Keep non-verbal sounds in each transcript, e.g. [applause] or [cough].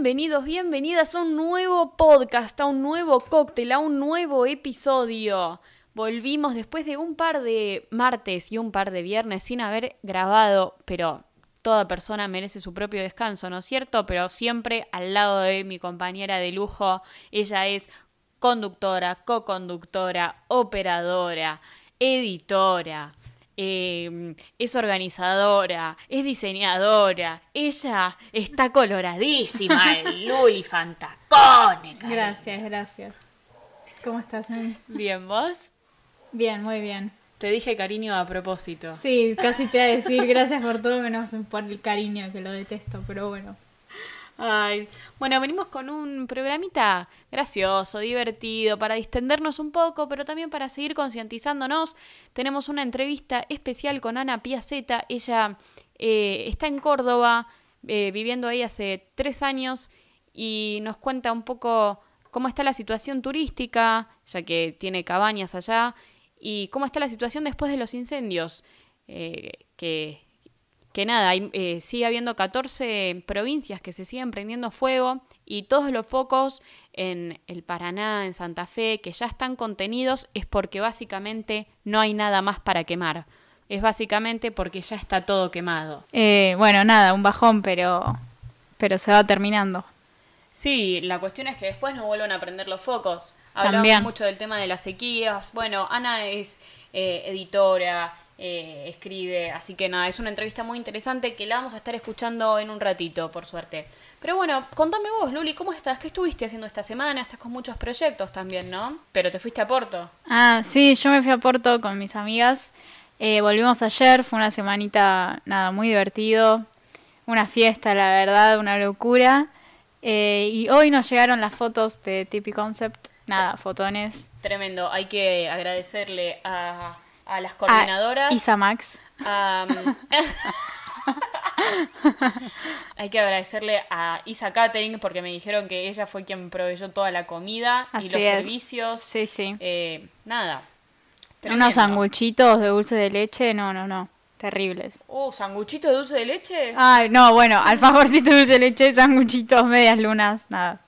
Bienvenidos, bienvenidas a un nuevo podcast, a un nuevo cóctel, a un nuevo episodio. Volvimos después de un par de martes y un par de viernes sin haber grabado, pero toda persona merece su propio descanso, ¿no es cierto? Pero siempre al lado de mi compañera de lujo, ella es conductora, co-conductora, operadora, editora, eh, es organizadora, es diseñadora. Ella está coloradísima, [laughs] el Luli Fantacone. Gracias, gracias. ¿Cómo estás, Nani? Bien, ¿vos? Bien, muy bien. Te dije cariño a propósito. Sí, casi te iba a decir gracias por todo menos por el cariño, que lo detesto, pero bueno. Ay, bueno, venimos con un programita gracioso, divertido, para distendernos un poco, pero también para seguir concientizándonos. Tenemos una entrevista especial con Ana Piaceta. Ella eh, está en Córdoba, eh, viviendo ahí hace tres años, y nos cuenta un poco cómo está la situación turística, ya que tiene cabañas allá, y cómo está la situación después de los incendios, eh, que que nada, eh, sigue habiendo 14 provincias que se siguen prendiendo fuego y todos los focos en el Paraná, en Santa Fe, que ya están contenidos, es porque básicamente no hay nada más para quemar. Es básicamente porque ya está todo quemado. Eh, bueno, nada, un bajón, pero, pero se va terminando. Sí, la cuestión es que después no vuelvan a prender los focos. Hablamos mucho del tema de las sequías. Bueno, Ana es eh, editora, eh, escribe. Así que nada, es una entrevista muy interesante que la vamos a estar escuchando en un ratito, por suerte. Pero bueno, contame vos, Luli, ¿cómo estás? ¿Qué estuviste haciendo esta semana? Estás con muchos proyectos también, ¿no? Pero te fuiste a Porto. Ah, sí, yo me fui a Porto con mis amigas. Eh, volvimos ayer, fue una semanita, nada, muy divertido. Una fiesta, la verdad, una locura. Eh, y hoy nos llegaron las fotos de Tipi Concept. Nada, fotones. Tremendo. Hay que agradecerle a a las coordinadoras. A Isa Max. [laughs] hay que agradecerle a Isa Catering porque me dijeron que ella fue quien proveyó toda la comida y los servicios. Sí, sí. Eh, nada. Unos sanguchitos de dulce de leche, no, no, no. Terribles. Uh, ¿sanguchitos de dulce de leche? Ay, no, bueno, alfajorcito [laughs] de dulce de leche, sanguchitos, medias lunas, nada.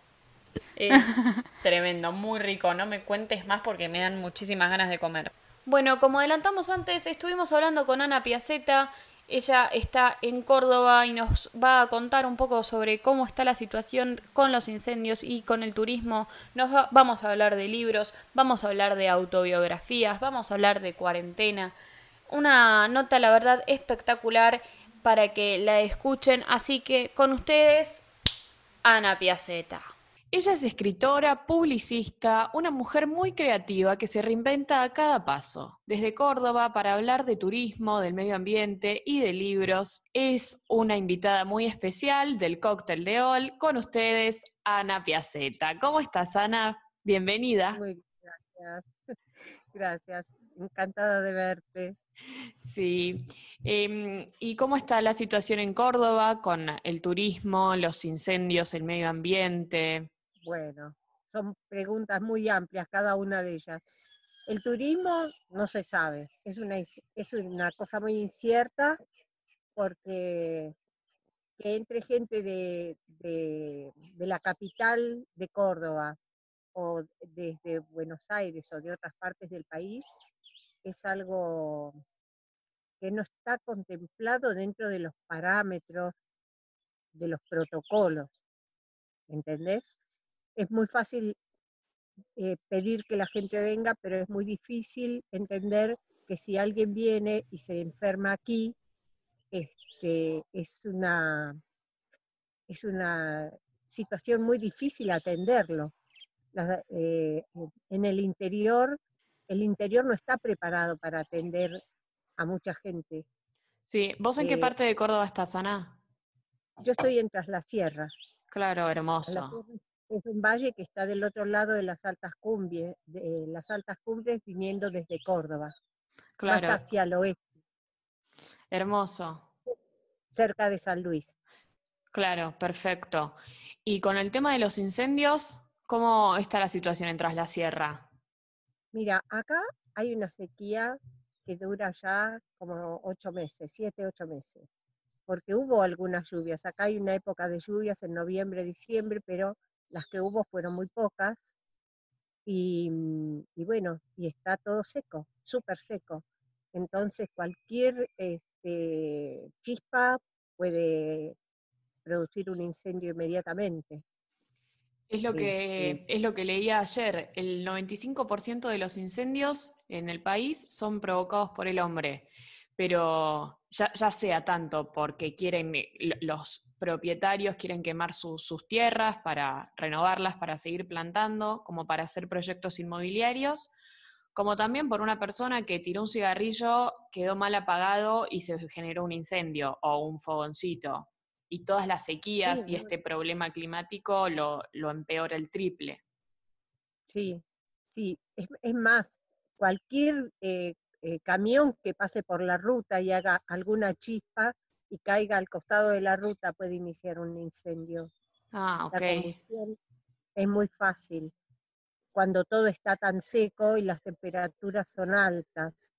Eh, [laughs] tremendo, muy rico. No me cuentes más porque me dan muchísimas ganas de comer. Bueno, como adelantamos antes, estuvimos hablando con Ana Piaceta. Ella está en Córdoba y nos va a contar un poco sobre cómo está la situación con los incendios y con el turismo. Nos vamos a hablar de libros, vamos a hablar de autobiografías, vamos a hablar de cuarentena. Una nota, la verdad, espectacular para que la escuchen. Así que con ustedes, Ana Piaceta. Ella es escritora, publicista, una mujer muy creativa que se reinventa a cada paso. Desde Córdoba para hablar de turismo, del medio ambiente y de libros, es una invitada muy especial del cóctel de Ol. Con ustedes, Ana Piaceta. ¿Cómo estás, Ana? Bienvenida. Muy gracias. [laughs] Gracias. Encantada de verte. Sí. Em, ¿Y cómo está la situación en Córdoba con el turismo, los incendios, el medio ambiente? Bueno, son preguntas muy amplias cada una de ellas. El turismo no se sabe, es una, es una cosa muy incierta porque que entre gente de, de, la capital de Córdoba o desde Buenos Aires o de otras partes del país es algo que no está contemplado dentro de los parámetros de los protocolos. ¿Entendés? Es muy fácil eh, pedir que la gente venga, pero es muy difícil entender que si alguien viene y se enferma aquí, este, es, una, es una situación muy difícil atenderlo. Eh, en el interior, el interior no está preparado para atender a mucha gente. Sí, ¿vos en qué eh, parte de Córdoba estás, Ana? Yo estoy en Tras la Sierra. Claro, hermoso es un valle que está del otro lado de las altas cumbres, de las altas cumbres viniendo desde Córdoba, más hacia el oeste. Hermoso. Cerca de San Luis. Claro, perfecto. Y con el tema de los incendios, ¿cómo está la situación en Tras la Sierra? Mira, acá hay una sequía que dura ya como ocho meses, siete, ocho meses. porque hubo algunas lluvias. Acá hay una época de lluvias en noviembre, diciembre, pero las que hubo fueron muy pocas. Y, mm, y bueno, y está todo seco, súper seco. Entonces cualquier este, chispa puede producir un incendio inmediatamente. Es lo que, es lo que leía ayer. El 95% de los incendios en el país son provocados por el hombre, pero ya, sea tanto porque quieren, los propietarios quieren quemar sus tierras para renovarlas, para seguir plantando, como para hacer proyectos inmobiliarios, como también por una persona que tiró un cigarrillo, quedó mal apagado y se generó un incendio o un fogoncito y todas las sequías y este problema climático lo, empeora el triple. Sí, sí, es, más, cualquier eh, eh, camión que pase por la ruta y haga alguna chispa y caiga al costado de la ruta puede iniciar un incendio. Ah, ok. es muy fácil cuando todo está tan seco y las temperaturas son altas.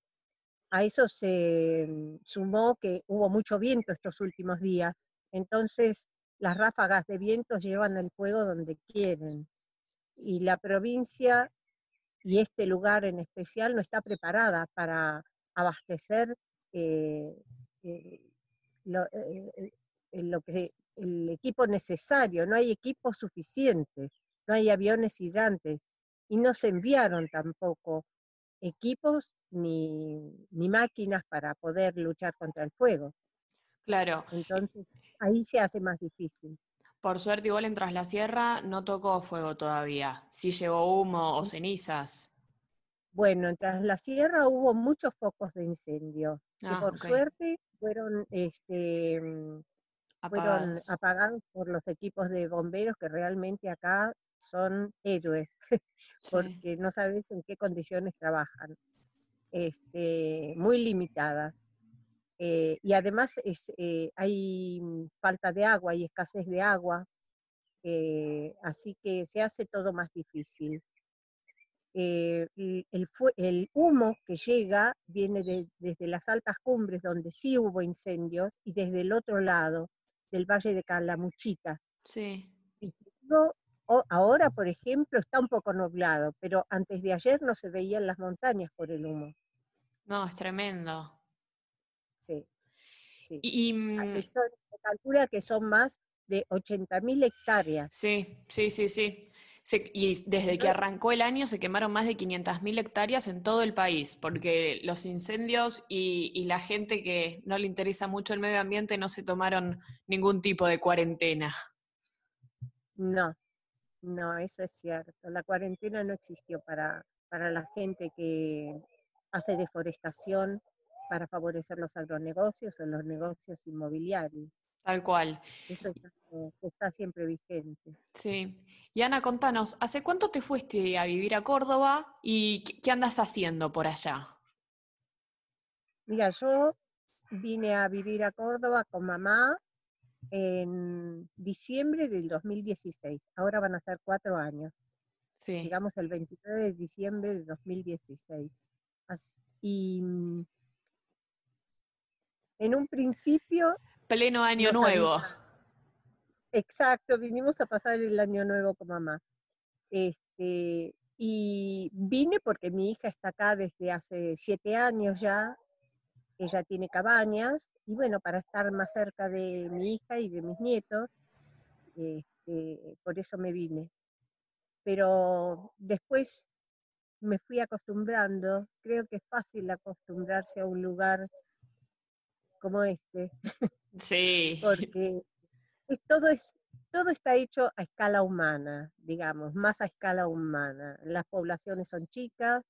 A eso se mm, sumó que hubo mucho viento estos últimos días entonces, las ráfagas de viento llevan el fuego donde quieren. Y la provincia y este lugar en especial no está preparada para abastecer eh, eh, eh, lo, que, el equipo necesario. No hay equipos suficientes, no hay aviones hidrantes y no se enviaron tampoco equipos ni, ni máquinas para poder luchar contra el fuego. Claro. Entonces, ahí se hace más difícil. Por suerte, igual en Tras la Sierra no tocó fuego todavía. Sí llevó humo o cenizas. Bueno, en Tras la Sierra hubo muchos focos de incendio. que ah, por suerte fueron, este, fueron apagados por los equipos de bomberos que realmente acá son héroes, [laughs] porque no sabes en qué condiciones trabajan. Este, muy limitadas. Eh, y además eh, hay falta de agua, y escasez de agua, eh, así que se hace todo más difícil. El, el, humo que llega viene desde las altas cumbres donde sí hubo incendios y desde el otro lado del Valle de Calamuchita. Sí. ahora, por ejemplo, está un poco nublado, pero antes de ayer no se veían las montañas por el humo. No, es tremendo. Sí. Y, mm, se calcula que son más de 80.000 hectáreas. Sí, sí, sí, sí. y desde que arrancó el año se quemaron más de 500.000 hectáreas en todo el país, porque los incendios y, la gente que no le interesa mucho el medio ambiente no se tomaron ningún tipo de cuarentena. No, no, eso es cierto. La cuarentena no existió para, para la gente que hace deforestación para favorecer los agronegocios o los negocios inmobiliarios. Tal cual. Eso está, siempre vigente. Sí. Y Ana, contanos, ¿hace cuánto te fuiste a vivir a Córdoba y qué andas haciendo por allá? Mira, yo vine a vivir a Córdoba con mamá en diciembre del 2016. Ahora van a ser cuatro años. Sí. Llegamos el 29 de diciembre del 2016. y mm, en un principio... Pleno año nuevo. Exacto, vinimos a pasar el año nuevo con mamá. Este, y vine porque mi hija está acá desde hace siete años ya, ella tiene cabañas, y bueno, para estar más cerca de mi hija y de mis nietos, este, por eso me vine. Pero después me fui acostumbrando, creo que es fácil acostumbrarse a un lugar como este. [laughs] Sí. [laughs] Porque es, todo, es, todo está hecho a escala humana, digamos, más a escala humana. Las poblaciones son chicas,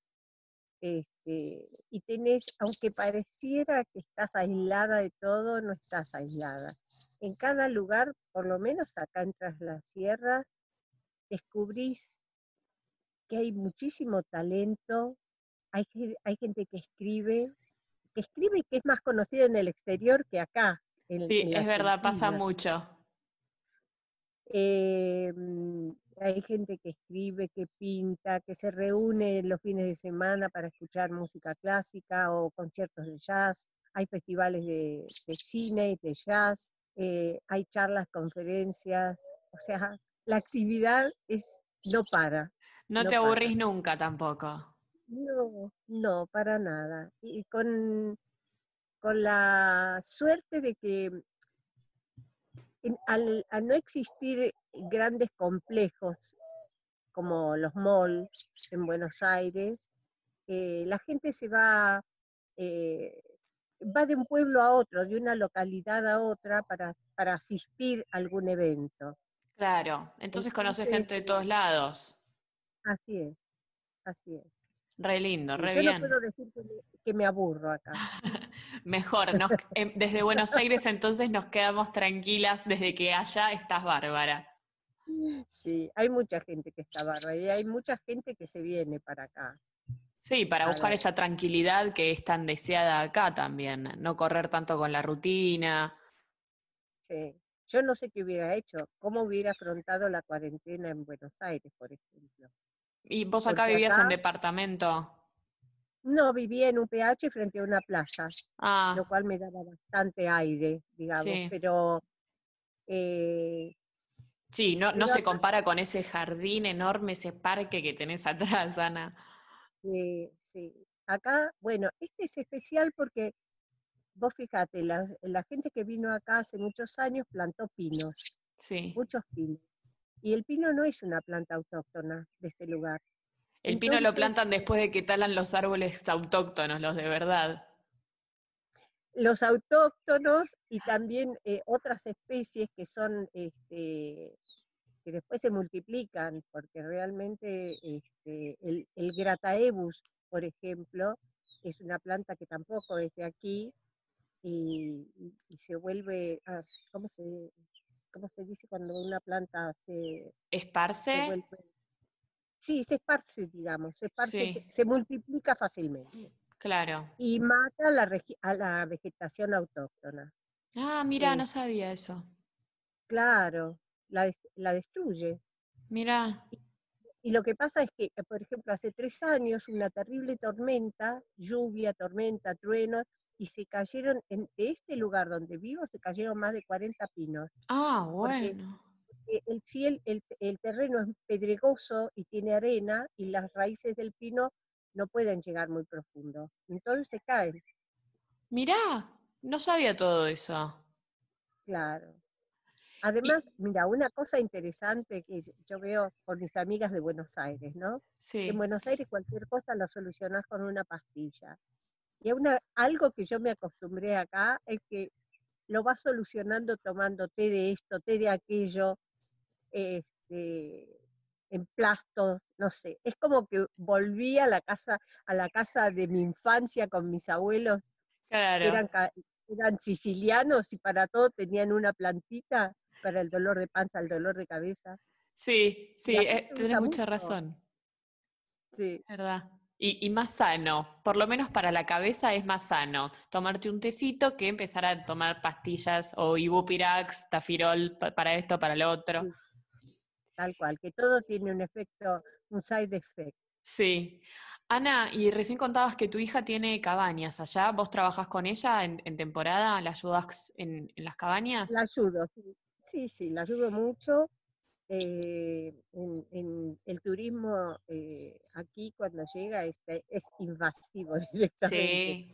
este, y tenés, aunque pareciera que estás aislada de todo, no estás aislada. En cada lugar, por lo menos acá en Tras la Sierra, descubrís que hay muchísimo talento, hay, hay gente que escribe, que escribe y que es más conocido en el exterior que acá. sí, es verdad, pasa mucho. Em, hay gente que escribe, que pinta, que se reúne los fines de semana para escuchar música clásica o conciertos de jazz. hay festivales de, cine y de jazz, eh, hay charlas, conferencias, o sea, la actividad es no para. No, te aburrís nunca tampoco. No, no, para nada. Y con, con la suerte de que al, no existir grandes complejos como los malls en Buenos Aires, eh, la gente se va, eh, va de un pueblo a otro, de una localidad a otra para, para asistir a algún evento. Claro, entonces, conoces gente de todos lados. Así es, así es. Re lindo, re yo bien. No puedo decir que me, aburro acá. [laughs] Mejor, em, desde Buenos Aires entonces nos quedamos tranquilas desde que allá estás bárbara. Sí, hay mucha gente que está bárbara y hay mucha gente que se viene para acá. Sí, para buscar esa tranquilidad que es tan deseada acá también, no correr tanto con la rutina. Sí, yo no sé qué hubiera hecho, cómo hubiera afrontado la cuarentena en Buenos Aires, por ejemplo. ¿Y vos acá vivías en departamento? No, vivía en un PH frente a una plaza, ah. lo cual me daba bastante aire, digamos, pero... Eh, sí, no, no se compara con ese jardín enorme, ese parque que tenés [laughs] atrás, Ana. Sí, sí. Acá, bueno, este es especial porque vos fíjate, la, la gente que vino acá hace muchos años plantó pinos. Sí. Muchos pinos. Y el pino no es una planta autóctona de este lugar. El pino lo plantan después de que talan los árboles autóctonos, los de verdad. Los autóctonos y también eh, otras especies que son, este, que después se multiplican, porque realmente este, el, el grataebus, por ejemplo, es una planta que tampoco es de aquí y, se vuelve, ah, ¿cómo se ¿cómo se dice cuando una planta se... ¿Esparce? sí, se esparce, digamos, se esparce, se, multiplica fácilmente. Claro. Y mata la a la vegetación autóctona. Ah, mira, no sabía eso. Claro, la, la destruye. Mira. Y, lo que pasa es que, por ejemplo, hace tres años una terrible tormenta, lluvia, tormenta, trueno, y se cayeron, en este lugar donde vivo, se cayeron más de 40 pinos. Ah, bueno. el, si el, el, terreno es pedregoso y tiene arena y las raíces del pino no pueden llegar muy profundo, entonces se caen. Mirá, no sabía todo eso. Claro. Además, mira, una cosa interesante que yo veo por mis amigas de Buenos Aires, ¿no? Sí. En Buenos Aires cualquier cosa lo solucionás con una pastilla. Y una, algo que yo me acostumbré acá es que lo vas solucionando tomando té de esto, té de aquello, este, en plastos, no sé. Es como que volví a la casa, a la casa de mi infancia con mis abuelos, claro. que eran, eran sicilianos y para todo tenían una plantita para el dolor de panza, el dolor de cabeza. Sí, sí, eh, tienes mucha razón. Sí. ¿Verdad? Y, más sano, por lo menos para la cabeza es más sano tomarte un tecito que empezar a tomar pastillas o ibupirax, tafirol para esto, para lo otro. Tal cual, que todo tiene un efecto, un side effect. Sí. Ana, y recién contabas que tu hija tiene cabañas allá, ¿vos trabajas con ella en, temporada? ¿La ayudas en, en, las cabañas? La ayudo, sí, sí, la ayudo mucho. Eh, en, el turismo eh, aquí cuando llega este, es invasivo [laughs] directamente. Sí.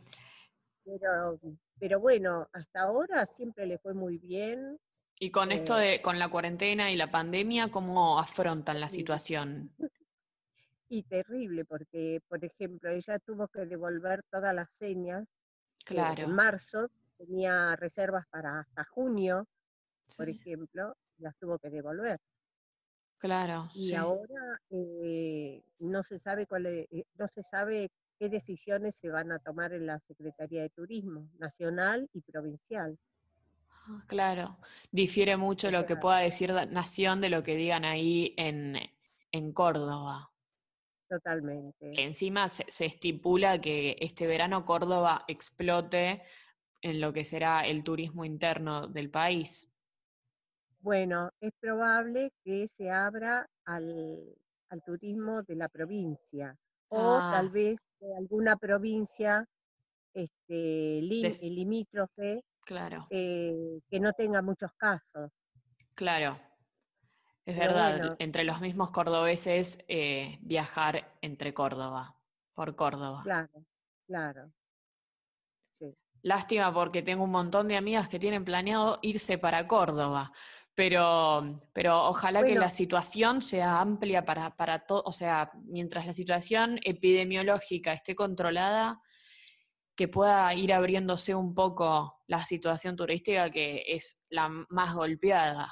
Pero, pero bueno, hasta ahora siempre le fue muy bien. Y con esto eh, de, con la cuarentena y la pandemia, ¿cómo afrontan la situación? [laughs] Y terrible, porque, por ejemplo, ella tuvo que devolver todas las señas. Claro. en marzo tenía reservas para hasta junio, por ejemplo, las tuvo que devolver. Claro. Y ahora eh, no se sabe cuál eh, no se sabe qué decisiones se van a tomar en la Secretaría de Turismo nacional y provincial. Ah, claro, difiere mucho lo que pueda decir Nación de lo que digan ahí en, en Córdoba. Totalmente. Encima se, se, estipula que este verano Córdoba explote en lo que será el turismo interno del país. Bueno, es probable que se abra al, turismo de la provincia o tal ah. vez de alguna provincia este, lim- Des- limítrofe Claro, eh, que no tenga muchos casos. claro. Es Pero verdad, bueno. entre los mismos cordobeses eh, viajar entre Córdoba, por Córdoba. Claro, claro. Sí. Lástima porque tengo un montón de amigas que tienen planeado irse para Córdoba, pero, pero ojalá que la situación sea amplia para, para todo, o sea, mientras la situación epidemiológica esté controlada, que pueda ir abriéndose un poco la situación turística que es la más golpeada.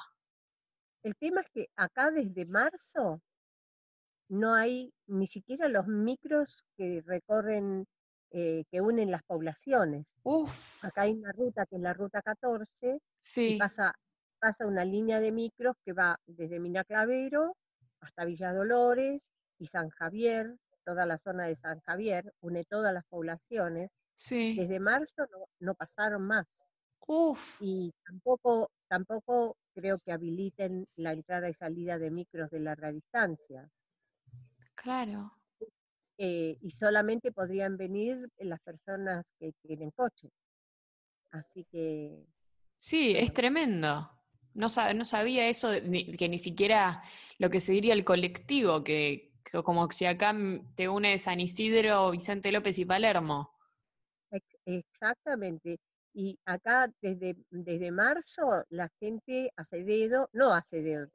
El tema es que acá desde marzo no hay ni siquiera los micros que recorren, eh, que unen las poblaciones. Uf, Acá hay una ruta que es la ruta 14 y sí, pasa, pasa una línea de micros que va desde Minaclavero hasta Villa Dolores y San Javier, toda la zona de San Javier, une todas las poblaciones. sí, Desde marzo no, no pasaron más uf, y tampoco, tampoco creo que habiliten la entrada y salida de micros de larga distancia. claro. eh, y solamente podrían venir las personas que tienen coche. Así que Sí, es tremendo. No, no sabía eso, de- ni- que ni siquiera lo que se diría el colectivo, que, que como si acá te une San Isidro, Vicente López y Palermo. ex- exactamente. Y acá desde, desde marzo la gente hace dedo, no hace dedo,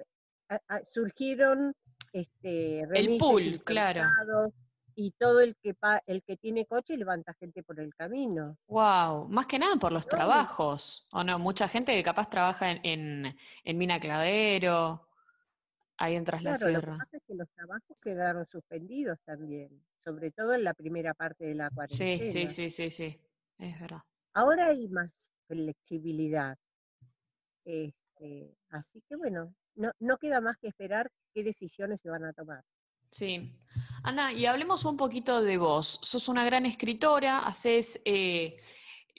a- a- surgieron este, remises pool, claro. Y todo el que pa- el que tiene coche levanta gente por el camino. Wow, más que nada por los No. trabajos, ¿o no? Mucha gente que capaz trabaja en, en, en Mina Clavero, ahí en Tras la Claro, lo que Sierra. pasa es que los trabajos quedaron suspendidos también, sobre todo en la primera parte de la Sí, cuarentena. sí, sí, sí, sí, es verdad. Ahora hay más flexibilidad. Este, así que bueno, no, no queda más que esperar qué decisiones se van a tomar. Sí. Ana, y hablemos un poquito de vos. Sos una gran escritora, haces eh,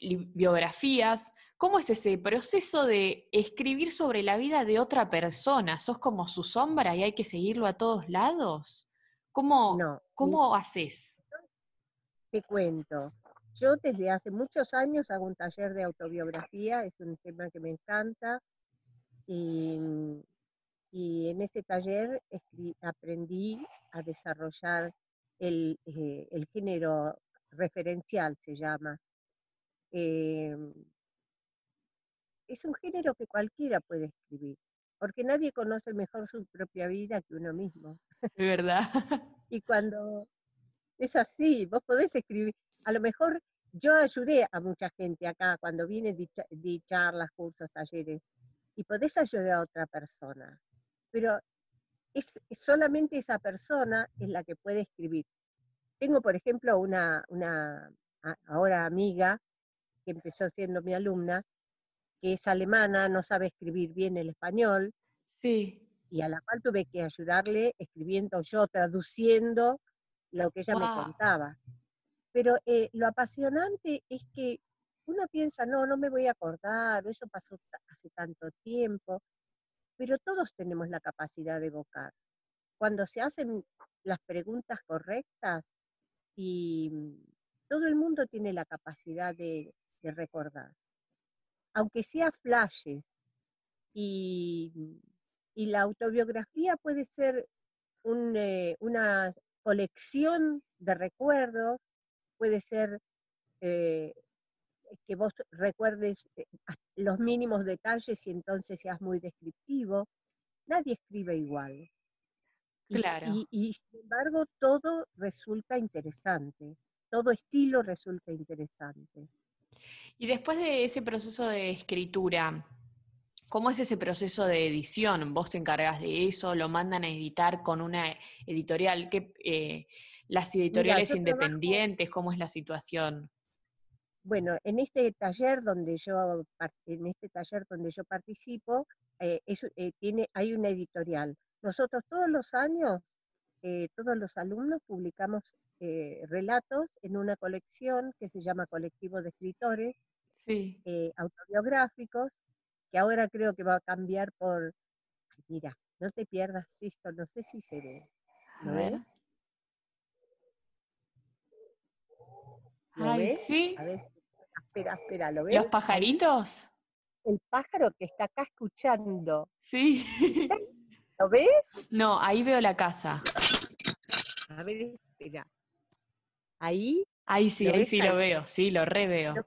biografías. ¿Cómo es ese proceso de escribir sobre la vida de otra persona? ¿Sos como su sombra y hay que seguirlo a todos lados? ¿Cómo, No, cómo haces? te cuento. Yo desde hace muchos años hago un taller de autobiografía, es un tema que me encanta. Y, y en ese taller aprendí a desarrollar el, eh, el género referencial, se llama. Eh, es un género que cualquiera puede escribir, porque nadie conoce mejor su propia vida que uno mismo. De verdad. [laughs] Y cuando es así, vos podés escribir, a lo mejor yo ayudé a mucha gente acá cuando viene di charlas, cursos, talleres, y podés ayudar a otra persona, pero es, es solamente esa persona es la que puede escribir. Tengo, por ejemplo, una, una ahora amiga que empezó siendo mi alumna, que es alemana, no sabe escribir bien el español, Sí. y a la cual tuve que ayudarle escribiendo yo, traduciendo lo que ella me Guau. contaba. Pero eh, lo apasionante es que uno piensa, no, no me voy a acordar, eso pasó hace tanto tiempo, pero todos tenemos la capacidad de evocar. Cuando se hacen las preguntas correctas y mm, todo el mundo tiene la capacidad de, recordar, aunque sea flashes. Y, y la autobiografía puede ser eh, una colección de recuerdos, puede ser eh, que vos recuerdes eh, los mínimos detalles y entonces seas muy descriptivo. Nadie escribe igual. Y, Claro. y- y, sin embargo, todo resulta interesante, todo estilo resulta interesante. Y después de ese proceso de escritura, ¿cómo es ese proceso de edición? ¿Vos te encargas de eso? ¿Lo mandan a editar con una editorial? ¿Qué, eh, ¿Las editoriales trabajo- independientes? ¿Cómo es la situación? Bueno, en este taller donde yo en este taller donde yo participo, eh, es- eh, tiene, hay una editorial. Nosotros todos los años, eh, todos los alumnos publicamos relatos en una colección que se llama Colectivo de Escritores Sí. autobiográficos, que ahora creo que va a cambiar por, ay, mira, no te pierdas esto, no sé si se ve. A ¿Lo ver. ¿Lo Ay, ves? sí. A ver, espera, espera, ¿lo ves? ¿Los pajaritos? El pájaro que está acá escuchando. Sí. [laughs] ¿Lo ves? No, ahí veo la casa. A ver, espera. Ahí, Ahí sí, ¿Lo ahí sí ahí? lo veo, sí, lo reveo. Lo-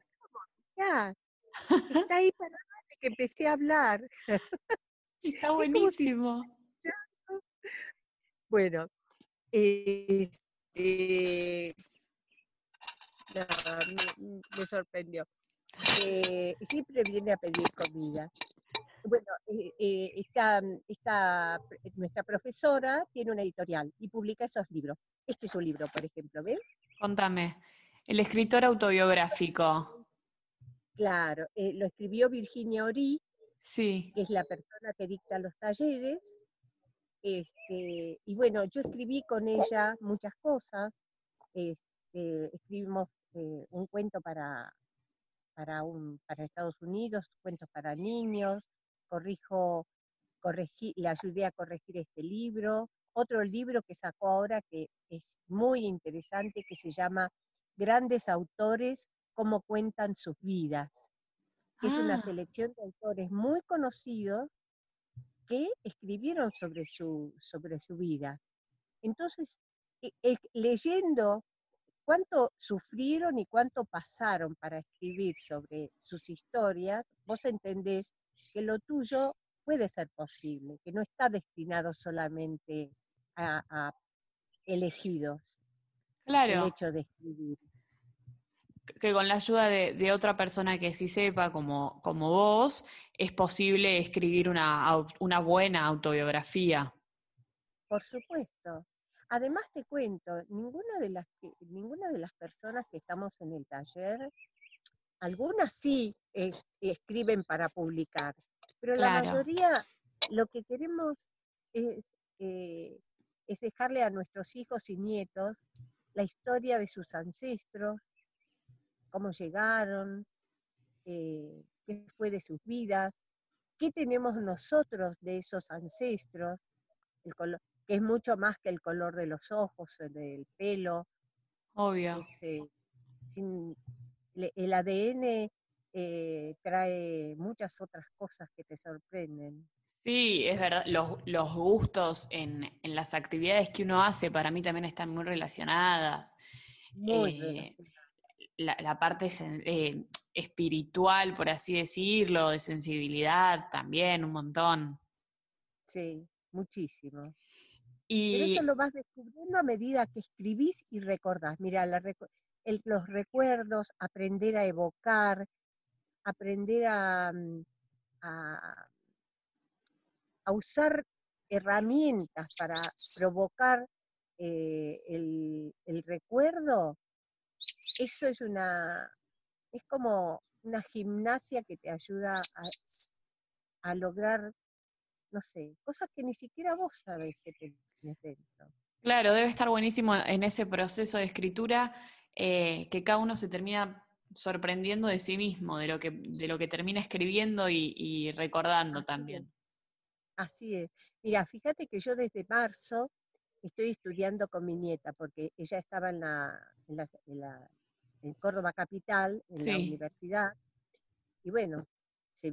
ya. [laughs] Está ahí para que empecé a hablar. [laughs] Está buenísimo. Bueno, este, nada, me, me sorprendió. Eh, siempre viene a pedir comida. Bueno, eh, eh, esta, esta- nuestra profesora tiene una editorial y publica esos libros. Este es un libro, por ejemplo, ¿ves? Contame. El escritor autobiográfico. Claro, eh, lo escribió Virginia Orí, Sí. que es la persona que dicta los talleres. Este, y bueno, yo escribí con ella muchas cosas. Este, escribimos eh, un cuento para, para, un, para Estados Unidos, cuentos para niños, corrijo, corregí, le ayudé a corregir este libro. Otro libro que sacó ahora que es muy interesante, que se llama Grandes Autores, cómo cuentan sus vidas. Es una Ah, selección de autores muy conocidos que escribieron sobre su, sobre su vida. Entonces, e- e- leyendo cuánto sufrieron y cuánto pasaron para escribir sobre sus historias, vos entendés que lo tuyo puede ser posible, que no está destinado solamente a, a elegidos el claro, hecho de escribir. que con la ayuda de, de otra persona que sí sepa, como, como vos, es posible escribir una, una buena autobiografía. Por supuesto. Además te cuento, ninguna de las que- ninguna de las personas que estamos en el taller, algunas sí es- escriben para publicar, pero la mayoría lo que queremos es, eh, es dejarle a nuestros hijos y nietos la historia de sus ancestros, cómo llegaron, eh, qué fue de sus vidas, qué tenemos nosotros de esos ancestros, el color, que es mucho más que el color de los ojos, el del pelo, Obvio. es, eh, sin- le- el ADN eh, trae muchas otras cosas que te sorprenden. Sí, es verdad, los, los gustos en, en las actividades que uno hace para mí también están muy relacionadas. Muy Eh, relacionadas. la, la parte eh, espiritual, por así decirlo, de sensibilidad también, un montón. Sí, muchísimo. Pero Y eso lo vas descubriendo a medida que escribís y recordás. Mira, la recu- el- los recuerdos, aprender a evocar, aprender a, mm, a- a usar herramientas para provocar eh, el, el recuerdo, eso es una, es como una gimnasia que te ayuda a, a lograr, no sé, cosas que ni siquiera vos sabés que tenés claro, debe estar buenísimo en ese proceso de escritura eh, que cada uno se termina sorprendiendo de sí mismo, de lo que, de lo que termina escribiendo y, y recordando también. Así es. Mira, fíjate que yo desde marzo estoy estudiando con mi nieta, porque ella estaba en la, en la- en la- en Córdoba Capital, en la universidad, y bueno, se,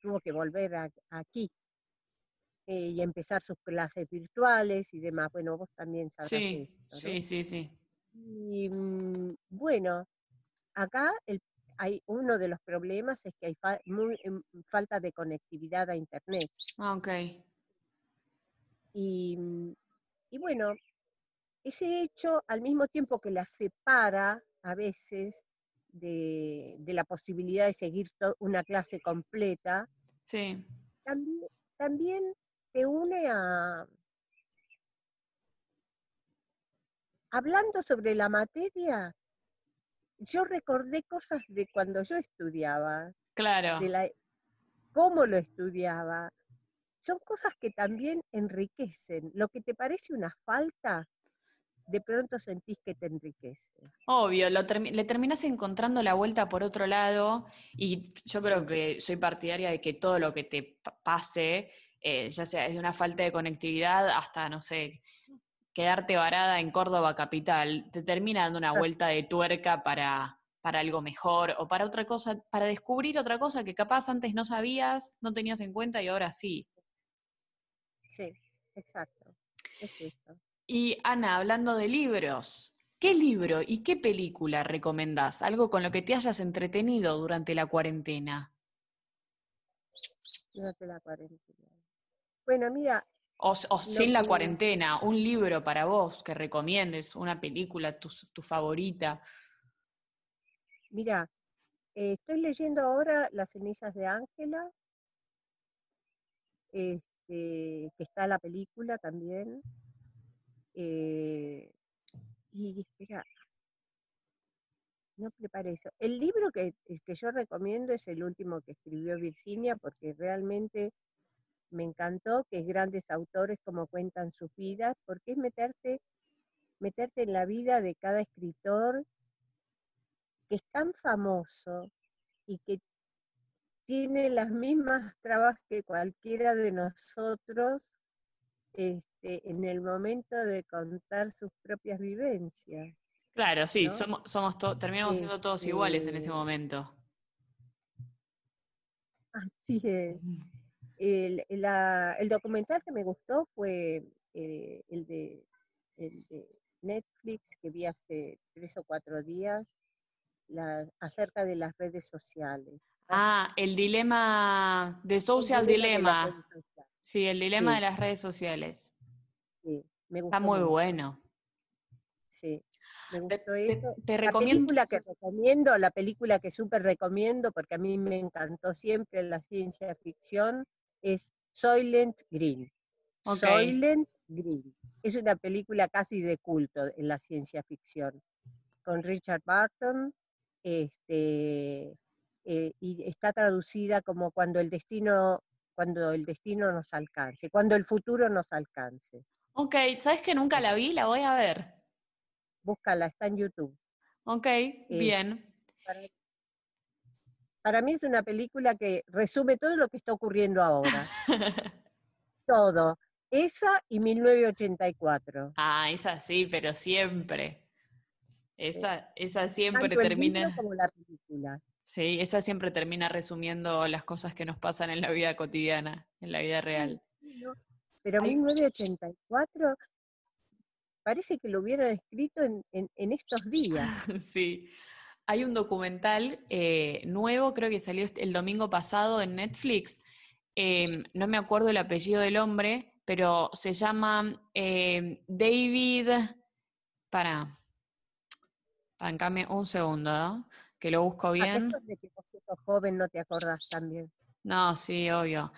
tuvo que volver a- aquí eh, y empezar sus clases virtuales y demás. Bueno, vos también sabrás Sí, esto, ¿no? sí, sí, sí. Y mm, bueno, acá el- hay uno de los problemas es que hay fa- muy- em, falta de conectividad a Internet. Ah, ok. Y, y bueno, ese hecho, al mismo tiempo que la separa a veces de, de la posibilidad de seguir una clase completa, Sí, también, también te une a... Hablando sobre la materia, yo recordé cosas de cuando yo estudiaba, claro. de la, cómo lo estudiaba. Son cosas que también enriquecen. Lo que te parece una falta, de pronto sentís que te enriquece. Obvio, lo le terminas encontrando la vuelta por otro lado y yo creo que soy partidaria de que todo lo que te pa- pase, eh, ya sea desde una falta de conectividad hasta, no sé, quedarte varada en Córdoba capital, te termina dando una vuelta de tuerca para, para algo mejor o para otra cosa, para descubrir otra cosa que capaz antes no sabías, no tenías en cuenta y ahora sí. Sí, exacto. Es eso. Y Ana, hablando de libros, ¿qué libro y qué película recomendás? Algo con lo que te hayas entretenido durante la cuarentena. Durante la cuarentena. Bueno, mira. O, sin la cuarentena, un libro para vos que recomiendes, una película, tu, tu favorita. Mira, eh, estoy leyendo ahora Las cenizas de Ángela, este, que está la película también. Eh, y espera, no preparé eso. El libro que, que yo recomiendo es el último que escribió Virginia, porque realmente me encantó, que es grandes autores como cuentan sus vidas, porque es meterte, meterte en la vida de cada escritor que es tan famoso y que tiene las mismas trabas que cualquiera de nosotros este, en el momento de contar sus propias vivencias. Claro, sí, somos, somos terminamos siendo todos iguales en ese este momento. Así es. El, el documental que me gustó fue eh, el, de, el de Netflix que vi hace tres o cuatro días, acerca de las redes sociales. Ah, el dilema, de Social Dilema. sí, el dilema de las redes sociales. Sí, me Está muy bueno. Sí, me gustó eso. Te, recomiendo... La película que recomiendo, la película que súper recomiendo, porque a mí me encantó siempre la ciencia ficción, es Soylent Green. Soylent Green. Es una película casi de culto en la ciencia ficción, con Richard Barton, este, eh, y está traducida como cuando el destino, cuando el destino nos alcance, cuando el futuro nos alcance. Ok, ¿sabes que nunca la vi? La voy a ver. Búscala, está en YouTube. Ok, eh, bien. Para, mí es una película que resume todo lo que está ocurriendo ahora. [laughs] todo. Esa y 1984. Ah, esa sí, pero siempre. Esa, esa siempre termina. como la película. Sí, esa siempre termina resumiendo las cosas que nos pasan en la vida cotidiana, en la vida real. Pero 1984 parece que lo hubieran escrito en, estos días. [laughs] sí. Hay un documental eh, nuevo, creo que salió el domingo pasado en Netflix. Em, no me acuerdo el apellido del hombre, pero se llama eh, David. Para, Pancame un segundo, que lo busco bien. ¿A de que vos joven no te acordás también? No, sí, obvio.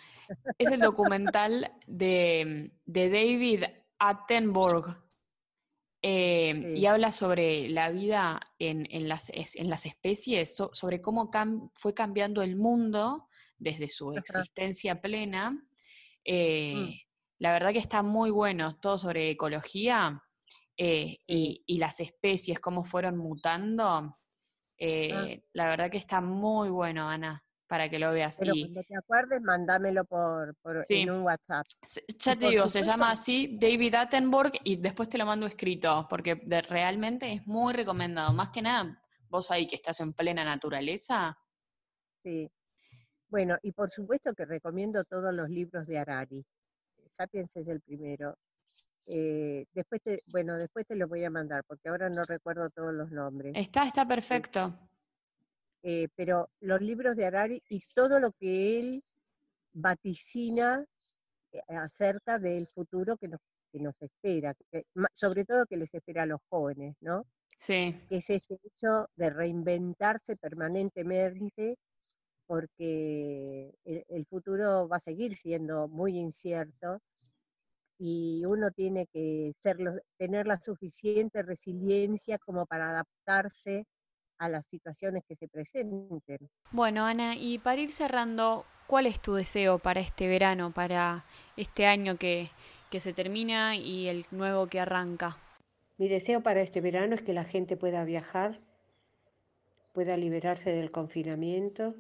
Es el documental de, David Attenborough eh, y habla sobre la vida en, las, en las, especies, sobre cómo fue cambiando el mundo desde su existencia plena. Eh, mm. La verdad que está muy bueno, todo sobre ecología eh, y, las especies, cómo fueron mutando, eh, ah. la verdad que está muy bueno, Ana, para que lo veas. Pero cuando te acuerdes, mándamelo por, en un WhatsApp. Ya te digo, se llama así David Attenborough y después te lo mando escrito, porque realmente es muy recomendado. Más que nada, vos ahí que estás en plena naturaleza. Sí. Bueno, y por supuesto que recomiendo todos los libros de Harari. Sapiens es el primero. Eh, después te, bueno, después te los voy a mandar, porque ahora no recuerdo todos los nombres. Está, está perfecto. Eh, pero los libros de Harari y todo lo que él vaticina eh, acerca del futuro que nos, que nos espera, sobre todo que les espera a los jóvenes, ¿no? Sí. Que es ese hecho de reinventarse permanentemente porque el futuro va a seguir siendo muy incierto y uno tiene que ser, tener la suficiente resiliencia como para adaptarse a las situaciones que se presenten. Bueno, Ana, y para ir cerrando, ¿cuál es tu deseo para este verano, para este año que, que se termina y el nuevo que arranca? Mi deseo para este verano es que la gente pueda viajar, pueda liberarse del confinamiento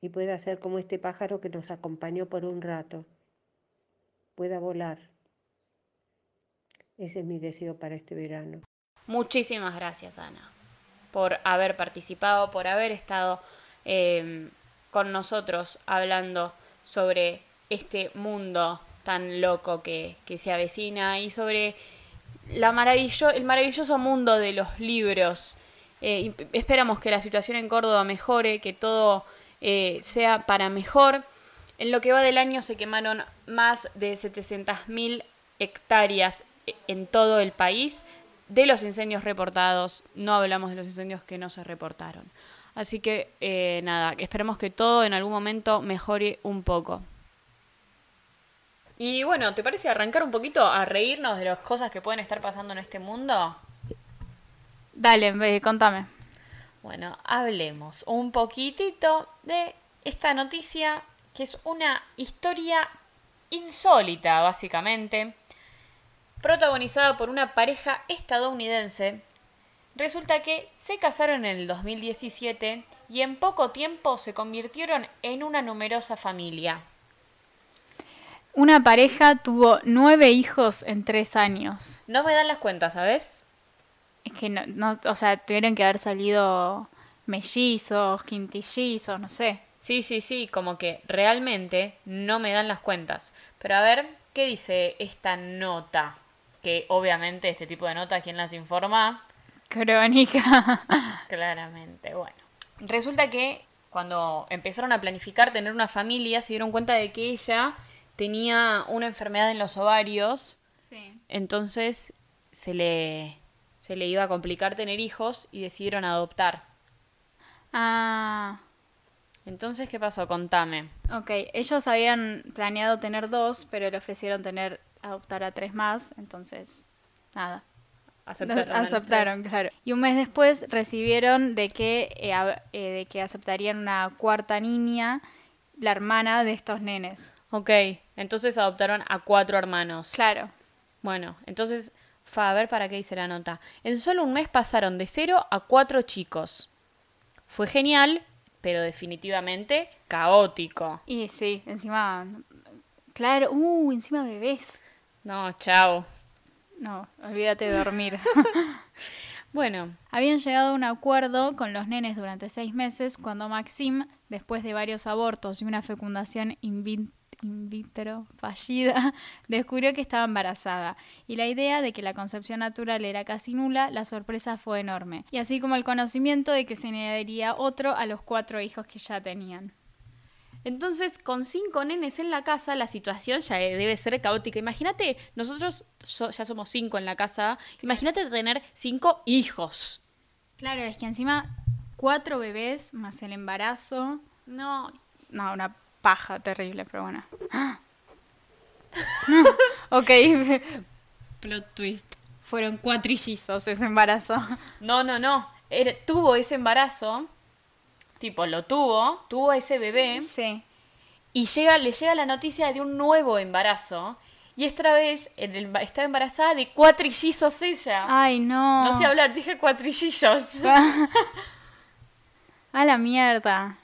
y pueda ser como este pájaro que nos acompañó por un rato, pueda volar ese es mi deseo para este verano. Muchísimas gracias, Ana. Por haber participado, por haber estado eh, con nosotros hablando sobre este mundo tan loco que, que se avecina y sobre la maravillo el maravilloso mundo de los libros. Eh, esperamos que la situación en Córdoba mejore, que todo eh, sea para mejor. En lo que va del año se quemaron más de 700.000 hectáreas en todo el país de los incendios reportados. No hablamos de los incendios que no se reportaron. Así que eh, nada, esperemos que todo en algún momento mejore un poco. Y bueno, ¿te parece arrancar un poquito a reírnos de las cosas que pueden estar pasando en este mundo? Dale, contame. Bueno, hablemos un poquitito de esta noticia que es una historia insólita, básicamente, protagonizada por una pareja estadounidense. Resulta que se casaron en el 2017 y en poco tiempo se convirtieron en una numerosa familia. Una pareja tuvo nueve hijos en tres años. No me dan las cuentas, ¿sabes? Es que no, no o sea, tuvieron que haber salido mellizos, quintillizos, no sé. Sí, sí, sí, como que realmente no me dan las cuentas. Pero a ver, ¿qué dice esta nota? Que obviamente este tipo de nota, ¿quién las informa? Crónica. [laughs] Claramente, bueno. Resulta que cuando empezaron a planificar tener una familia, se dieron cuenta de que ella tenía una enfermedad en los ovarios. Sí. Entonces se le, se le iba a complicar tener hijos y decidieron adoptar. Ah. Entonces, ¿qué pasó? Contame. Ok, ellos habían planeado tener dos, pero le ofrecieron tener, adoptar a tres más, entonces, nada. Aceptaron. [laughs] aceptaron, claro. Y un mes después recibieron de que, eh, eh, de que aceptarían una cuarta niña, la hermana de estos nenes. Ok, entonces adoptaron a cuatro hermanos. Claro. Bueno, entonces, fa, a ver para qué dice la nota. En solo un mes pasaron de cero a cuatro chicos. Fue genial, pero definitivamente caótico. Y sí, encima, claro, uh, encima bebés. No, chao. No, olvídate de dormir. [laughs] Bueno, Habían llegado a un acuerdo con los nenes durante seis meses cuando Maxim, después de varios abortos y una fecundación in vit- in vitro fallida, [laughs] descubrió que estaba embarazada. Y la idea de que la concepción natural era casi nula, la sorpresa fue enorme. Y así como el conocimiento de que se añadiría otro a los cuatro hijos que ya tenían. Entonces con cinco nenes en la casa la situación ya debe ser caótica. Imagínate, nosotros so- ya somos cinco en la casa, imagínate tener cinco hijos. Claro, es que encima cuatro bebés más el embarazo. No, No, una paja terrible, pero bueno. [laughs] [laughs] ok, plot twist. fueron cuatrillizos ese embarazo. No, no, no. Era- tuvo ese embarazo, tipo, lo tuvo, tuvo ese bebé, Sí. y llega, le llega la noticia de un nuevo embarazo, y esta vez el- estaba embarazada de cuatrillizos ella. Ay, no. No sé hablar, dije cuatrillillos. [laughs] A la mierda.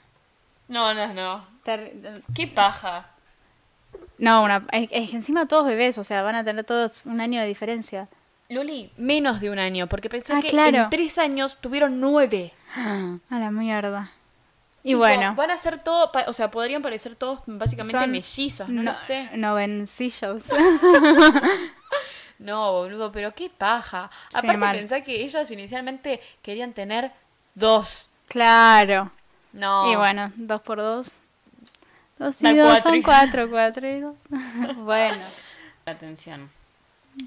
No, no, no. Ter- Qué paja. No, una, es, es encima todos bebés, o sea, van a tener todos un año de diferencia. Luli, menos de un año, porque pensé Ah, que claro. en tres años tuvieron nueve. [gasps] A la mierda. Y Tipo, bueno. Van a ser todo, o sea, podrían parecer todos básicamente son mellizos, no, lo sé. Novencillos. [laughs] No, boludo, pero qué paja. Sí, Aparte mal. pensá que ellos inicialmente querían tener dos. claro. No. Y bueno, dos por dos. Dos y dos cuatro. son [laughs] cuatro, cuatro y dos. [laughs] bueno. Atención.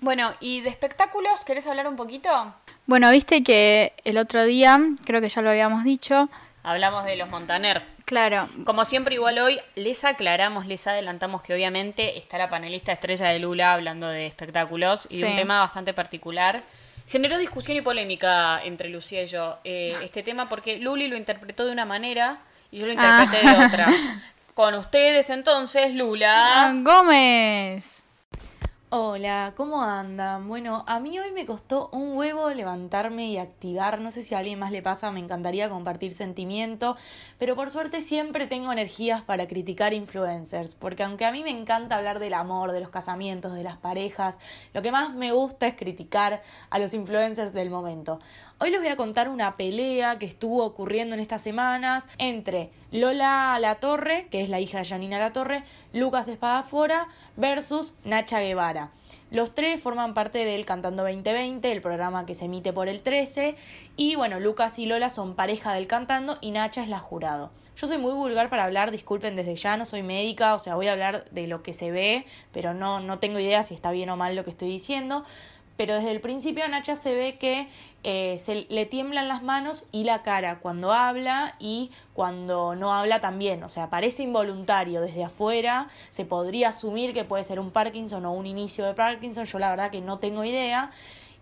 Bueno, ¿y de espectáculos querés hablar un poquito? Bueno, viste que el otro día, creo que ya lo habíamos dicho, Hablamos de los Montaner. claro, Como siempre, igual hoy les aclaramos, les adelantamos que obviamente está la panelista estrella de Lula hablando de espectáculos y de un tema bastante particular. Generó discusión y polémica entre Lucía y yo eh, este tema porque Luli lo interpretó de una manera y yo lo interpreté Ah. de otra. [laughs] Con ustedes entonces, Lula. Ah, Gómez. Hola, ¿cómo andan? Bueno, a mí hoy me costó un huevo levantarme y activar, no sé si a alguien más le pasa, me encantaría compartir sentimiento, pero por suerte siempre tengo energías para criticar influencers, porque aunque a mí me encanta hablar del amor, de los casamientos, de las parejas, lo que más me gusta es criticar a los influencers del momento. Hoy les voy a contar una pelea que estuvo ocurriendo en estas semanas entre Lola La Torre, que es la hija de Janina La Torre, Lucas Espadafora versus Nacha Guevara. Los tres forman parte del Cantando 2020, el programa que se emite por el 13. Y bueno, Lucas y Lola son pareja del Cantando y Nacha es la jurado. Yo soy muy vulgar para hablar, disculpen desde ya, no soy médica, o sea, voy a hablar de lo que se ve, pero no, no tengo idea si está bien o mal lo que estoy diciendo. Pero desde el principio a Nacha se ve que eh, se le tiemblan las manos y la cara cuando habla y cuando no habla también. O sea, parece involuntario desde afuera. Se podría asumir que puede ser un Parkinson o un inicio de Parkinson. Yo la verdad que no tengo idea.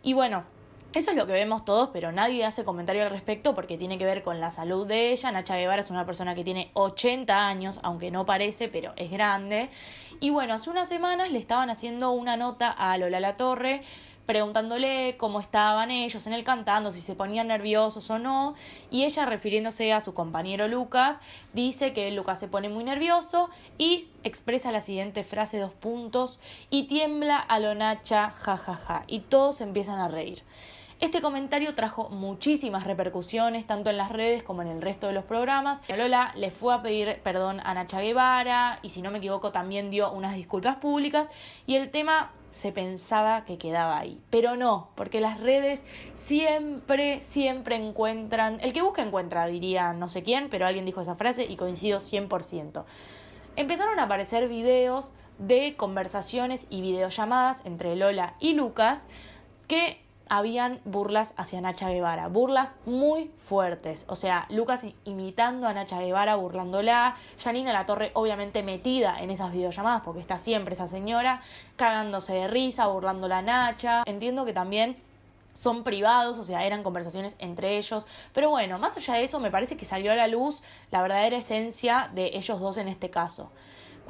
Y bueno, eso es lo que vemos todos, pero nadie hace comentario al respecto porque tiene que ver con la salud de ella. Nacha Guevara es una persona que tiene 80 años, aunque no parece, pero es grande. Y bueno, hace unas semanas le estaban haciendo una nota a Lola La Torre preguntándole cómo estaban ellos en el cantando, si se ponían nerviosos o no, y ella refiriéndose a su compañero Lucas, dice que Lucas se pone muy nervioso y expresa la siguiente frase, dos puntos, y tiembla a lo Nacha, jajaja, ja, ja, y todos empiezan a reír. Este comentario trajo muchísimas repercusiones, tanto en las redes como en el resto de los programas. Lola le fue a pedir perdón a Nacha Guevara y si no me equivoco también dio unas disculpas públicas y el tema se pensaba que quedaba ahí. Pero no, porque las redes siempre, siempre encuentran, el que busca encuentra, diría no sé quién, pero alguien dijo esa frase y coincido 100%. Empezaron a aparecer videos de conversaciones y videollamadas entre Lola y Lucas que habían burlas hacia Nacha Guevara, burlas muy fuertes. O sea, Lucas imitando a Nacha Guevara, burlándola, Janina La Torre obviamente metida en esas videollamadas, porque está siempre esa señora, cagándose de risa, burlándola a Nacha. Entiendo que también son privados, o sea, eran conversaciones entre ellos. Pero bueno, más allá de eso, me parece que salió a la luz la verdadera esencia de ellos dos en este caso.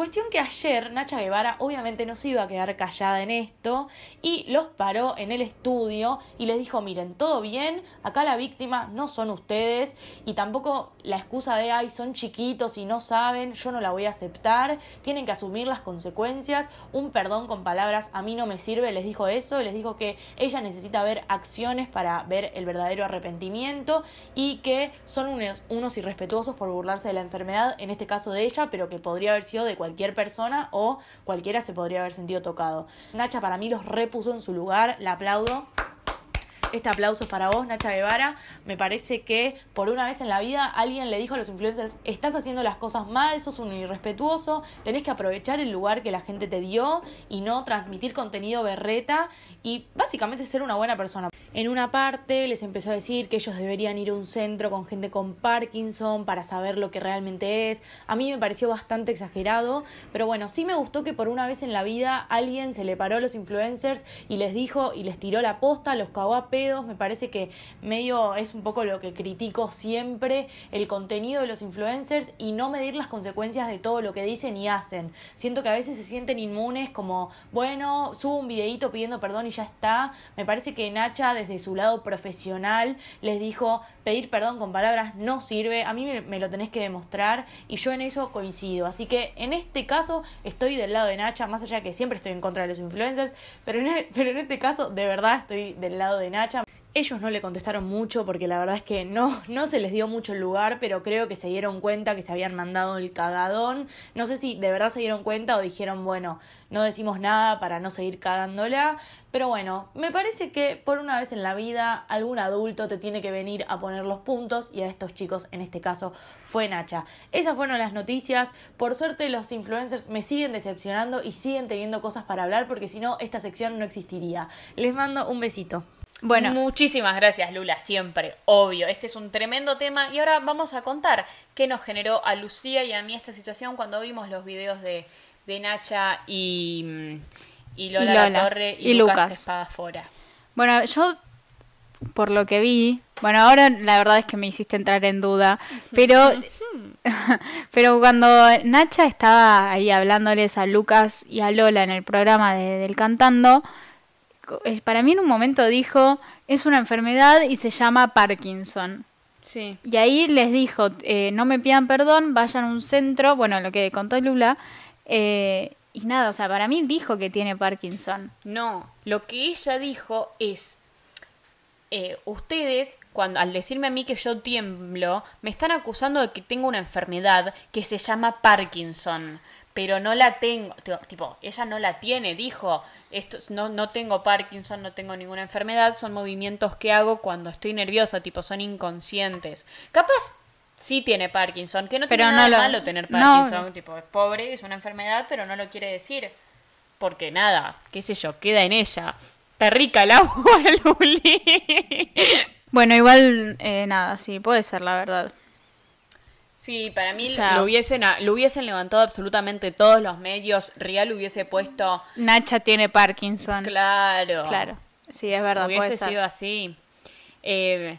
Cuestión que ayer Nacha Guevara obviamente no se iba a quedar callada en esto y los paró en el estudio y les dijo, miren, todo bien, acá la víctima no son ustedes y tampoco la excusa de, ay, son chiquitos y no saben, yo no la voy a aceptar, tienen que asumir las consecuencias, un perdón con palabras a mí no me sirve, les dijo eso, les dijo que ella necesita ver acciones para ver el verdadero arrepentimiento y que son unos, irrespetuosos por burlarse de la enfermedad, en este caso de ella, pero que podría haber sido de cualquier cualquier persona o cualquiera se podría haber sentido tocado. Nacha para mí los repuso en su lugar, la aplaudo. Este aplauso es para vos, Nacha Guevara. Me parece que por una vez en la vida alguien le dijo a los influencers, estás haciendo las cosas mal, sos un irrespetuoso, tenés que aprovechar el lugar que la gente te dio y no transmitir contenido berreta y básicamente ser una buena persona. En una parte les empezó a decir que ellos deberían ir a un centro con gente con Parkinson para saber lo que realmente es. A mí me pareció bastante exagerado, pero bueno, sí me gustó que por una vez en la vida alguien se le paró a los influencers y les dijo y les tiró la posta, los cagó a Me parece que medio es un poco lo que critico siempre, el contenido de los influencers y no medir las consecuencias de todo lo que dicen y hacen. Siento que a veces se sienten inmunes como, bueno, subo un videito pidiendo perdón y ya está. Me parece que Nacha desde su lado profesional les dijo pedir perdón con palabras no sirve, a mí me, lo tenés que demostrar y yo en eso coincido. Así que en este caso estoy del lado de Nacha, más allá que siempre estoy en contra de los influencers, pero en, pero en este caso de verdad estoy del lado de Nacha. Ellos no le contestaron mucho porque la verdad es que no, no se les dio mucho lugar, pero creo que se dieron cuenta que se habían mandado el cagadón. No sé si de verdad se dieron cuenta o dijeron, bueno, no decimos nada para no seguir cagándola. Pero bueno, me parece que por una vez en la vida algún adulto te tiene que venir a poner los puntos y a estos chicos en este caso fue Nacha. Esas fueron las noticias. Por suerte los influencers me siguen decepcionando y siguen teniendo cosas para hablar porque si no esta sección no existiría. Les mando un besito. Bueno. Muchísimas gracias, Lula, siempre, obvio. Este es un tremendo tema. Y ahora vamos a contar qué nos generó a Lucía y a mí esta situación cuando vimos los videos de, de Nacha y, y Lola, La Torre y, Lucas, Espadafora. Bueno, yo, por lo que vi, bueno, ahora la verdad es que me hiciste entrar en duda, pero, [laughs] pero cuando Nacha estaba ahí hablándoles a Lucas y a Lola en el programa de, del Cantando, para mí en un momento dijo, es una enfermedad y se llama Parkinson. Sí. Y ahí les dijo, eh, no me pidan perdón, vayan a un centro, bueno, lo que contó Lula, eh, y nada, o sea, para mí dijo que tiene Parkinson. No, lo que ella dijo es, eh, ustedes, cuando al decirme a mí que yo tiemblo, me están acusando de que tengo una enfermedad que se llama Parkinson. Pero no la tengo, Tipo, ella no la tiene, dijo, esto, no, no tengo Parkinson, no tengo ninguna enfermedad, son movimientos que hago cuando estoy nerviosa, tipo, son inconscientes. Capaz sí tiene Parkinson, que no Pero tiene no nada lo- malo tener no. Parkinson, tipo, es pobre, es una enfermedad, pero no lo quiere decir. Porque nada, qué sé yo, queda en ella. Perrica el agua, Luli. [laughs] Bueno, igual, eh, nada, sí, puede ser, la verdad. Sí, para mí O sea- lo, hubiesen, lo hubiesen levantado absolutamente todos los medios. Real hubiese puesto. Nacha tiene Parkinson. Claro. Claro. Sí, es verdad, Hubiese puede ser. sido así. Eh,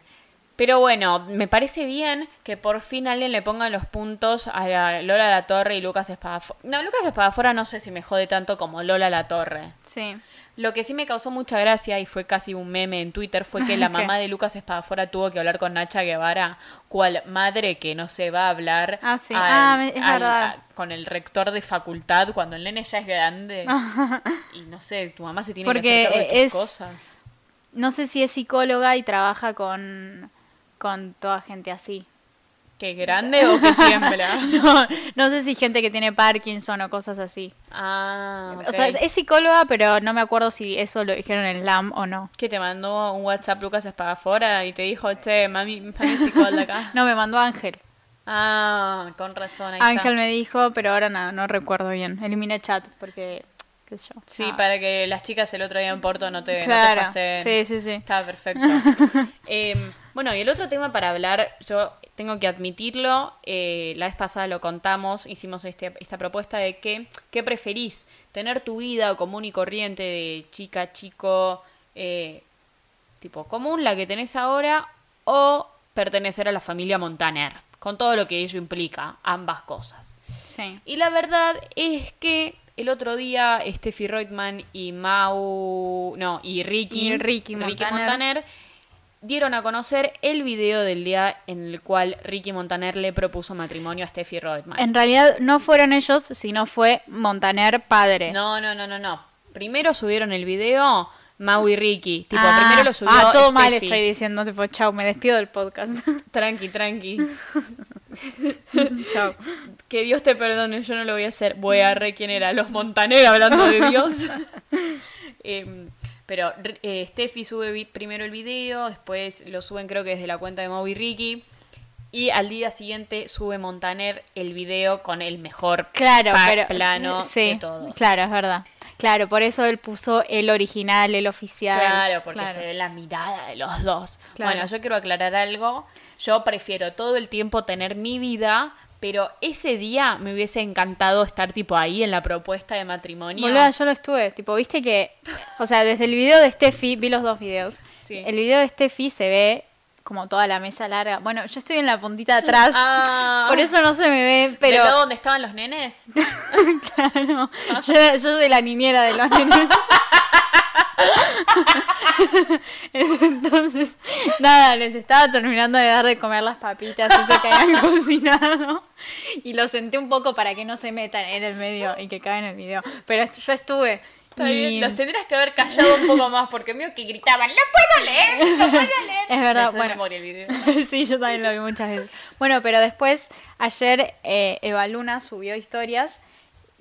pero bueno, me parece bien que por fin alguien le ponga los puntos a la- Lola La Torre y Lucas Espadafora. No, Lucas Espadafora no sé si me jode tanto como Lola La Torre. Sí. Lo que sí me causó mucha gracia y fue casi un meme en Twitter fue que [laughs] la mamá de Lucas Espadafora tuvo que hablar con Nacha Guevara, cual madre que no se va a hablar Ah, sí. Ah, verdad. a- con el rector de facultad cuando el nene ya es grande. [laughs] y no sé, tu mamá se tiene Porque que hacer cargo de tus es- cosas. No sé si es psicóloga y trabaja con, con toda gente así. ¿Que grande o que tiembla? [laughs] No, no sé si gente que tiene Parkinson o cosas así. ah, O sea, es, es psicóloga, pero no me acuerdo si eso lo dijeron en LAM o no. que te mandó un WhatsApp Lucas Espadafora y te dijo, che, mami, mami psicóloga. [laughs] No, me mandó Ángel. ah, con razón, ahí Ángel está. me dijo, pero ahora nada, no recuerdo bien. Eliminé chat porque, yo. Sí, nada. para que las chicas el otro día en Porto no te, no te Claro, pasen. sí, sí, sí. Estaba perfecto. [laughs] Em, bueno, y el otro tema para hablar, yo tengo que admitirlo, eh, la vez pasada lo contamos, hicimos este, esta propuesta de que, ¿qué preferís? ¿Tener tu vida común y corriente de chica, chico, eh, tipo común, la que tenés ahora, o pertenecer a la familia Montaner? Con todo lo que ello implica, ambas cosas. Sí. Y la verdad es que el otro día Steffi Reutemann y Mau, no, y Ricky, Y Ricky Montaner. Dieron a conocer el video del día en el cual Ricky Montaner le propuso matrimonio a Steffi Reutemann. En realidad no fueron ellos, sino fue Montaner padre. No, no, no, no, no. Primero subieron el video Mau y Ricky. Tipo, Ah, primero lo subió Ah, todo mal estoy diciendo, tipo, chau, me despido del podcast. [laughs] Tranqui, tranqui. [laughs] chau. Que Dios te perdone, yo no lo voy a hacer. Voy a re quién era, los Montaner hablando de Dios. [laughs] Em, pero eh, Steffi sube primero el video, después lo suben creo que desde la cuenta de Mau y Ricky. Y al día siguiente sube Montaner el video con el mejor Claro, pa- pero plano sí, de todos. Claro, es verdad. Claro, por eso él puso el original, el oficial. Claro, porque Claro. se ve la mirada de los dos. Claro. Bueno, yo quiero aclarar algo. Yo prefiero todo el tiempo tener mi vida, pero ese día me hubiese encantado estar tipo ahí en la propuesta de matrimonio. Boluda, yo lo estuve, tipo, viste que, o sea, desde el video de Steffi, vi los dos videos. Sí. El video de Steffi se ve como toda la mesa larga. Bueno, yo estoy en la puntita de atrás, Ah. por eso no se me ve, ¿Pero pero donde estaban los nenes? [laughs] claro, yo, yo soy la niñera de los nenes. Entonces, nada, les estaba terminando de dar de comer las papitas, eso que habían [laughs] cocinado. Y lo senté un poco para que no se metan en el medio y que caigan en el video. Pero yo estuve. Está y- bien, Los tendrías que haber callado un poco más porque mío que gritaban, ¡No puedo leer! ¡No puedo leer! [laughs] Es verdad, bueno. el video. [laughs] sí, yo también lo vi muchas veces. Bueno, pero después, ayer eh, Eva Luna subió historias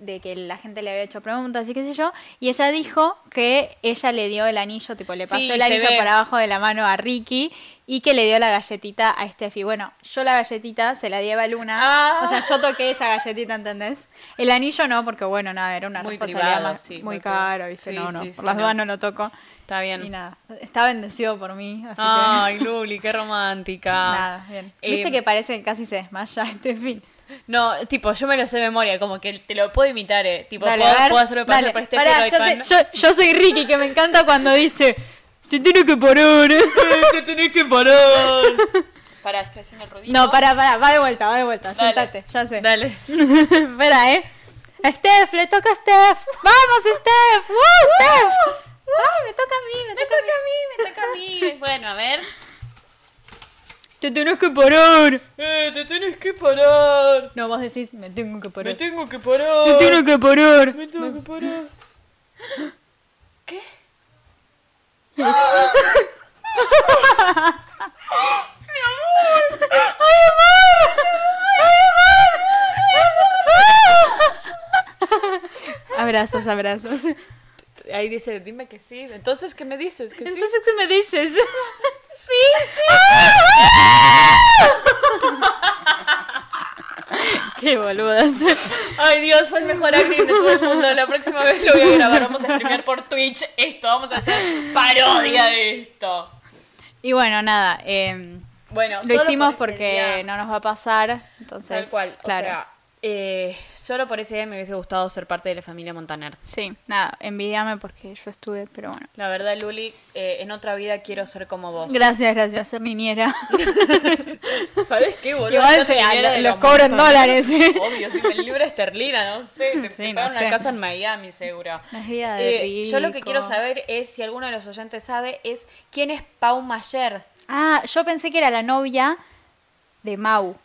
de que la gente le había hecho preguntas y qué sé yo, y ella dijo que ella le dio el anillo, tipo, le pasó Sí, el anillo por abajo de la mano a Ricky y que le dio la galletita a Steffi. Bueno, yo la galletita se la di a Luna, Ah. o sea, yo toqué esa galletita, ¿entendés? El anillo no, porque bueno, nada, era una Muy responsabilidad privado, más- sí, muy muy caro, ¿viste? Sí, no, no, por las no. dudas no lo toco. Está bien. Y nada, está bendecido por mí, así que... Ay, [laughs] Luli, qué romántica. Nada, bien. Viste Eh, que parece que casi se desmaya [laughs] Steffi. No, tipo, yo me lo sé de memoria, como que te lo puedo imitar, eh. Tipo, Dale, puedo, puedo hacerlo para dale. por este Pará, yo, te- yo, yo soy Ricky, que me encanta cuando dice, te tiene que parar. [laughs] te tenés que parar. Pará, estoy haciendo el rodillo. No, pará, pará, va de vuelta, va de vuelta, Dale. sentate, ya sé. Dale. [laughs] Espera, ¿eh? A Steph, le toca a Steph. ¡Vamos, Steph! ¡Uh, Steph! ¡Ah, me toca a mí, me Me toca toca a mí, me toca a mí. [laughs] Bueno, a ver. Te tenés que parar. Eh, te tenés que parar. No, vos decís, me tengo que Me parar. tengo que parar. Te tengo que parar. Me tengo que parar. ¿Qué? Abrazos, abrazos. Ahí dice, dime que sí. Entonces, ¿qué me dices? Que sí. Entonces, ¿qué me dices? [laughs] Sí, sí. [laughs] Qué boludas. Ay, Dios, fue el mejor acting de todo el mundo. La próxima vez lo voy a grabar. Vamos a streamear por Twitch esto. Vamos a hacer parodia de esto. Y bueno, nada. eh, Bueno, lo hicimos porque día, no nos va a pasar. Entonces, Tal cual. Claro. Sea, eh, solo por ese día me hubiese gustado ser parte de la familia Montaner. Sí, nada, envidiame porque yo estuve, pero bueno. La verdad, Luli, eh, en otra vida quiero ser como vos. Gracias, gracias, ser niñera. [laughs] ¿Sabes qué, boludo? Igual viniera lo- los los cobro en dólares. Obvio, si me libra esterlina, no sé. Te, Sí, te no pagan sé. una casa en Miami, seguro. La vida de Eh, yo lo que quiero saber es, si alguno de los oyentes sabe, es quién es Pau Mayer. Ah, yo pensé que era la novia de Mau.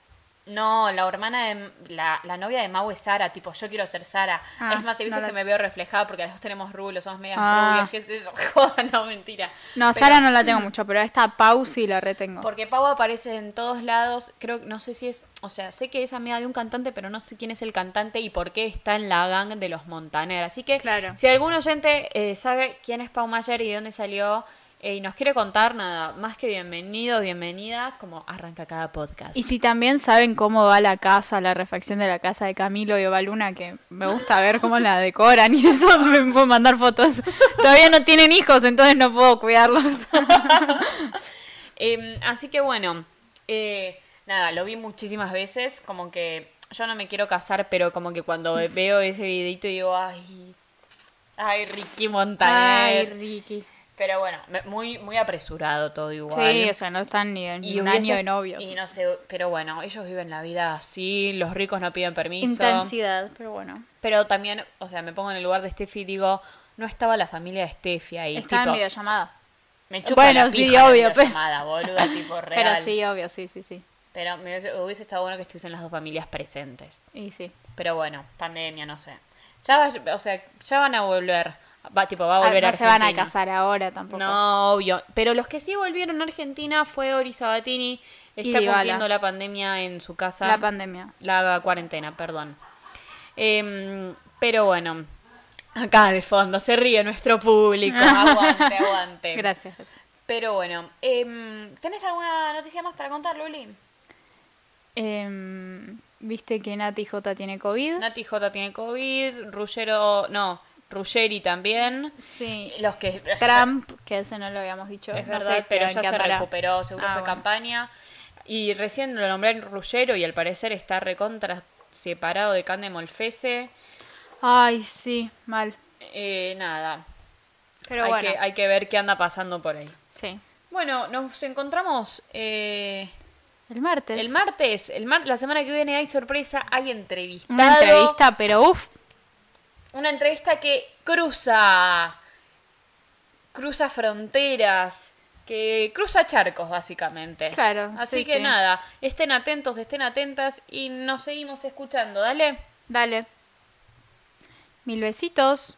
No, la hermana de la, la novia de Mau es Sara, tipo, yo quiero ser Sara. Ah, es más, hay veces no la- que me veo reflejada porque las dos tenemos rulos, somos medias Ah. rubias, qué sé yo. [laughs] Joda, no, mentira. No, Pero- Sara no la tengo mucho, pero esta Pau sí la retengo. Porque Pau aparece en todos lados, creo, no sé si es, o sea, sé que es amiga de un cantante, pero no sé quién es el cantante y por qué está en la gang de los Montaner. Así que, Claro. si algún oyente eh, sabe quién es Pau Mayer y de dónde salió y nos quiere contar nada, más que bienvenido, bienvenida, como arranca cada podcast. Y si también saben cómo va la casa, la refacción de la casa de Camilo y Ovaluna, que me gusta ver cómo la decoran y eso, [laughs] me pueden mandar fotos. Todavía no tienen hijos, entonces no puedo cuidarlos. [laughs] Em, así que bueno, eh, nada, lo vi muchísimas veces, como que yo no me quiero casar, pero como que cuando veo ese videito digo, ay, ay, Ricky Montaner. Ay, Ricky. Pero bueno, muy, muy apresurado todo igual. Sí, o sea, no están ni en Y un hubiese- año de novios. Y no sé, pero bueno, ellos viven la vida así, los ricos no piden permiso. Intensidad, pero bueno. Pero también, o sea, me pongo en el lugar de Steffi y digo, no estaba la familia de Steffi ahí. Está tipo, en videollamada. Me chupa Bueno, la sí, pija la obvio, pero- videollamada, boluda, [laughs] tipo real. Pero sí, obvio, sí, sí, sí. Pero me hubiese, hubiese estado bueno que estuviesen las dos familias presentes. Y sí. Pero bueno, pandemia, no sé. Ya va- o sea, ya van a volver. Va, tipo, va a Ah, volver no a se van a Argentina. casar ahora tampoco. No, obvio. Pero los que sí volvieron a Argentina fue Ori Sabatini. Está cumpliendo la pandemia en su casa. La pandemia. La cuarentena, perdón. Em, pero bueno, acá de fondo se ríe nuestro público. [laughs] Aguante, aguante. Gracias, gracias. Pero bueno, em, ¿tenés alguna noticia más para contar, Luli? Em, Viste que Nati J tiene COVID. Nati J tiene COVID, Ruggero, no, Ruggeri también. Sí. Los que Trump, que ese no lo habíamos dicho. Es no verdad, sé, pero ya se andará. recuperó, seguro Ah, fue bueno. campaña. Y recién lo nombré en Ruggero y al parecer está recontra separado de Cande Molfese. Ay, sí, mal. Eh, nada, Pero hay, bueno, que, hay que ver qué anda pasando por ahí. sí. Bueno, nos encontramos eh, El martes. el martes. El mar la semana que viene hay sorpresa, hay entrevistado. Una entrevista, pero uff. Una entrevista que cruza. Cruza fronteras. Que cruza charcos, básicamente. Claro, Así sí, que sí. nada, estén atentos, estén atentas y nos seguimos escuchando. Dale. Dale. Mil besitos.